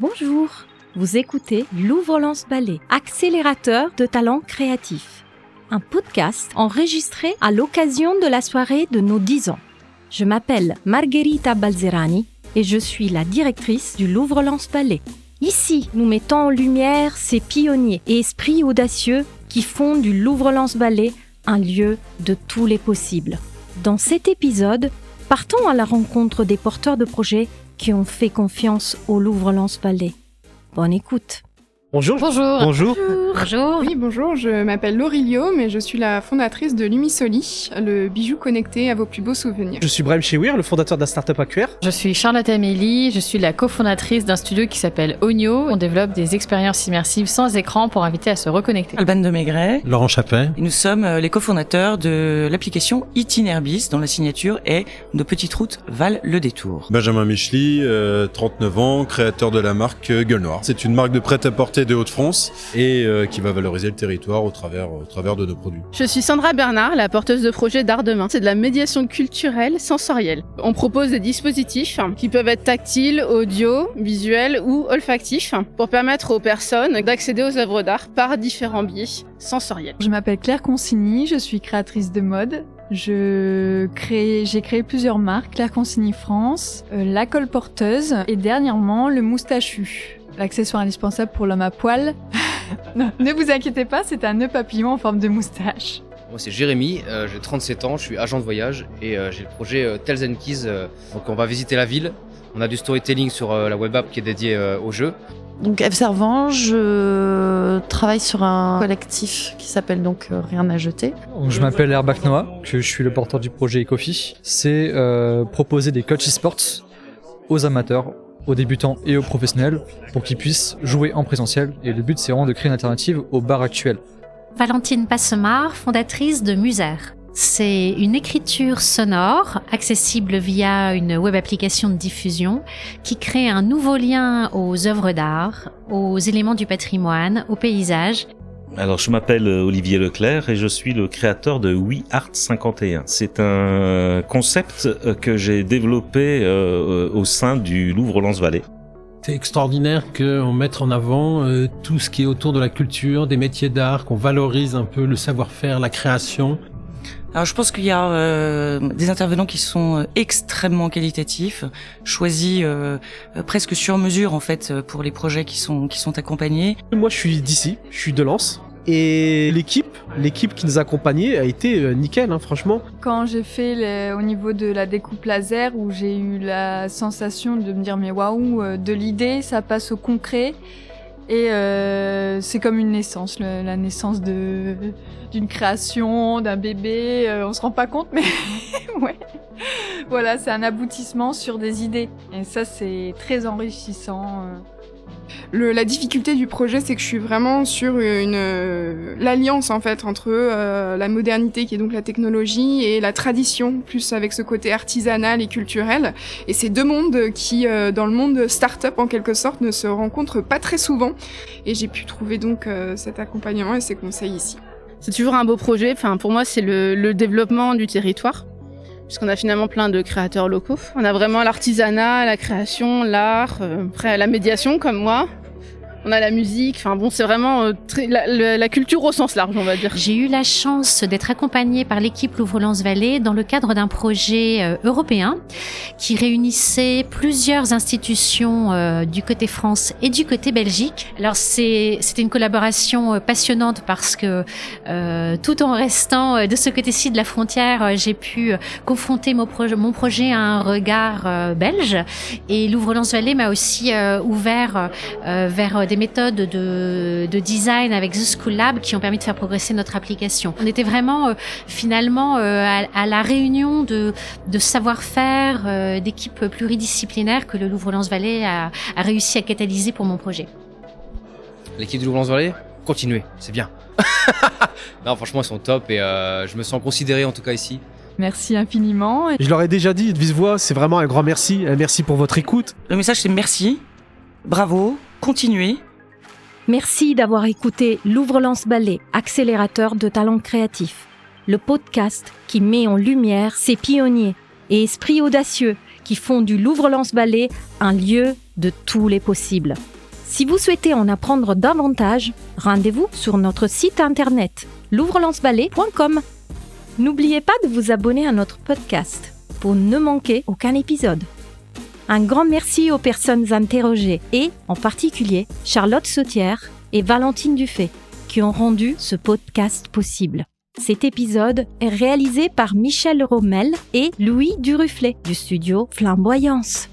Bonjour, vous écoutez Louvre-Lance Ballet, accélérateur de talents créatifs. Un podcast enregistré à l'occasion de la soirée de nos 10 ans. Je m'appelle Margherita Balzerani et je suis la directrice du Louvre-Lance Ballet. Ici, nous mettons en lumière ces pionniers et esprits audacieux qui font du Louvre-Lance Ballet un lieu de tous les possibles. Dans cet épisode, partons à la rencontre des porteurs de projets qui ont fait confiance au Louvre-Lance Ballet. Bonne écoute. Bonjour. Bonjour. Bonjour. Bonjour. Oui, bonjour, je m'appelle Laurilio, mais je suis la fondatrice de Lumisoli, le bijou connecté à vos plus beaux souvenirs. Je suis Brahim Chewir, le fondateur de la startup AQR. Je suis Charlotte Amélie, je suis la cofondatrice d'un studio qui s'appelle Onio. On développe des expériences immersives sans écran pour inviter à se reconnecter. Alban de Maigret. Laurent Chapin. Nous sommes euh, les cofondateurs de l'application Itinerbis, dont la signature est Nos petites routes valent le détour. Benjamin Micheli, euh, 39 ans, créateur de la marque euh, Gueule Noire. C'est une marque de prêt-à-porter de Hauts-de-France et euh, qui va valoriser le territoire au travers, au travers de nos produits. Je suis Sandra Bernard, la porteuse de projet d'art demain. C'est de la médiation culturelle sensorielle. On propose des dispositifs qui peuvent être tactiles, audio, visuels ou olfactifs pour permettre aux personnes d'accéder aux œuvres d'art par différents biais sensoriels. Je m'appelle Claire Consigny, je suis créatrice de mode. Je crée, j'ai créé plusieurs marques, Claire Consigny France, euh, la colporteuse et dernièrement le moustachu, l'accessoire indispensable pour l'homme à poil. ne vous inquiétez pas, c'est un nœud papillon en forme de moustache. Moi c'est Jérémy, euh, j'ai 37 ans, je suis agent de voyage et euh, j'ai le projet euh, Tales and Keys. euh, donc on va visiter la ville. On a du storytelling sur euh, la web app qui est dédiée euh, au jeu. Donc Eve Servan, je travaille sur un collectif qui s'appelle donc euh, Rien à jeter. Je m'appelle Herbach Noah, que je suis le porteur du projet Ecofi. C'est euh, proposer des coachs e-sports aux amateurs, aux débutants et aux professionnels pour qu'ils puissent jouer en présentiel. Et le but, c'est vraiment de créer une alternative au bar actuel. Valentine Passemar, fondatrice de Muser. C'est une écriture sonore accessible via une web application de diffusion qui crée un nouveau lien aux œuvres d'art, aux éléments du patrimoine, aux paysages. Alors, je m'appelle euh, Olivier Leclerc et je suis le créateur de We Art 51. C'est un concept euh, que j'ai développé euh, au sein du Louvre-Lens Vallée. C'est extraordinaire qu'on mette en avant euh, tout ce qui est autour de la culture, des métiers d'art, qu'on valorise un peu le savoir-faire, la création. Alors je pense qu'il y a euh, des intervenants qui sont euh, extrêmement qualitatifs, choisis euh, euh, presque sur mesure en fait euh, pour les projets qui sont qui sont accompagnés. Moi, je suis d'ici, je suis de Lens. Et l'équipe, l'équipe qui nous a accompagnés a été nickel, hein, franchement. Quand j'ai fait le- au niveau de la découpe laser, où j'ai eu la sensation de me dire mais waouh, de l'idée, ça passe au concret. Et euh, c'est comme une naissance, la naissance de d'une création, d'un bébé. euh, on se rend pas compte, mais ouais. Voilà, c'est un aboutissement sur des idées. Et ça, c'est très enrichissant. Le, la difficulté du projet, c'est que je suis vraiment sur une euh, l'alliance en fait entre euh, la modernité qui est donc la technologie et la tradition, plus avec ce côté artisanal et culturel. Et ces deux mondes qui, euh, dans le monde start-up en quelque sorte, ne se rencontrent pas très souvent. Et j'ai pu trouver donc euh, cet accompagnement et ces conseils ici. C'est toujours un beau projet. Enfin, pour moi, c'est le, le développement du territoire. Puisqu'on a finalement plein de créateurs locaux. On a vraiment l'artisanat, la création, l'art, euh, après la médiation comme moi. On a la musique. Enfin bon, c'est vraiment euh, la, la- culture au sens large, on va dire. J'ai eu la chance d'être accompagnée par l'équipe Louvre-Lens Vallée dans le cadre d'un projet euh, européen qui réunissait plusieurs institutions euh, du côté France et du côté Belgique. Alors c'est c'était une collaboration euh, passionnante parce que euh, tout en restant euh, de ce côté-ci de la frontière, j'ai pu confronter mon projet, mon projet à un regard belge et Louvre-Lens Vallée m'a aussi ouvert vers des méthodes de, de design avec The School Lab qui ont permis de faire progresser notre application. On était vraiment euh, finalement euh, à, à la réunion de, de savoir-faire euh, d'équipes pluridisciplinaires que le Louvre-Lens Vallée a, a réussi à catalyser pour mon projet. L'équipe du Louvre-Lens Vallée, continuez, c'est bien. non, franchement, ils sont top et euh, je me sens considéré en tout cas ici. Merci infiniment. Je leur ai déjà dit de vive voix, c'est vraiment un grand merci. Un merci pour votre écoute. Le message c'est merci, bravo, continuez. Merci d'avoir écouté Louvre-Lance Ballet, accélérateur de talents créatifs. Le podcast qui met en lumière ces pionniers et esprits audacieux qui font du Louvre-Lance Ballet un lieu de tous les possibles. Si vous souhaitez en apprendre davantage, rendez-vous sur notre site internet l'ouvrelanceballé.com. N'oubliez pas de vous abonner à notre podcast pour ne manquer aucun épisode. Un grand merci aux personnes interrogées et, en particulier, Charlotte Sautière et Valentine Dufay, qui ont rendu ce podcast possible. Cet épisode est réalisé par Michel Rommel et Louis Duruflet du studio Flamboyance.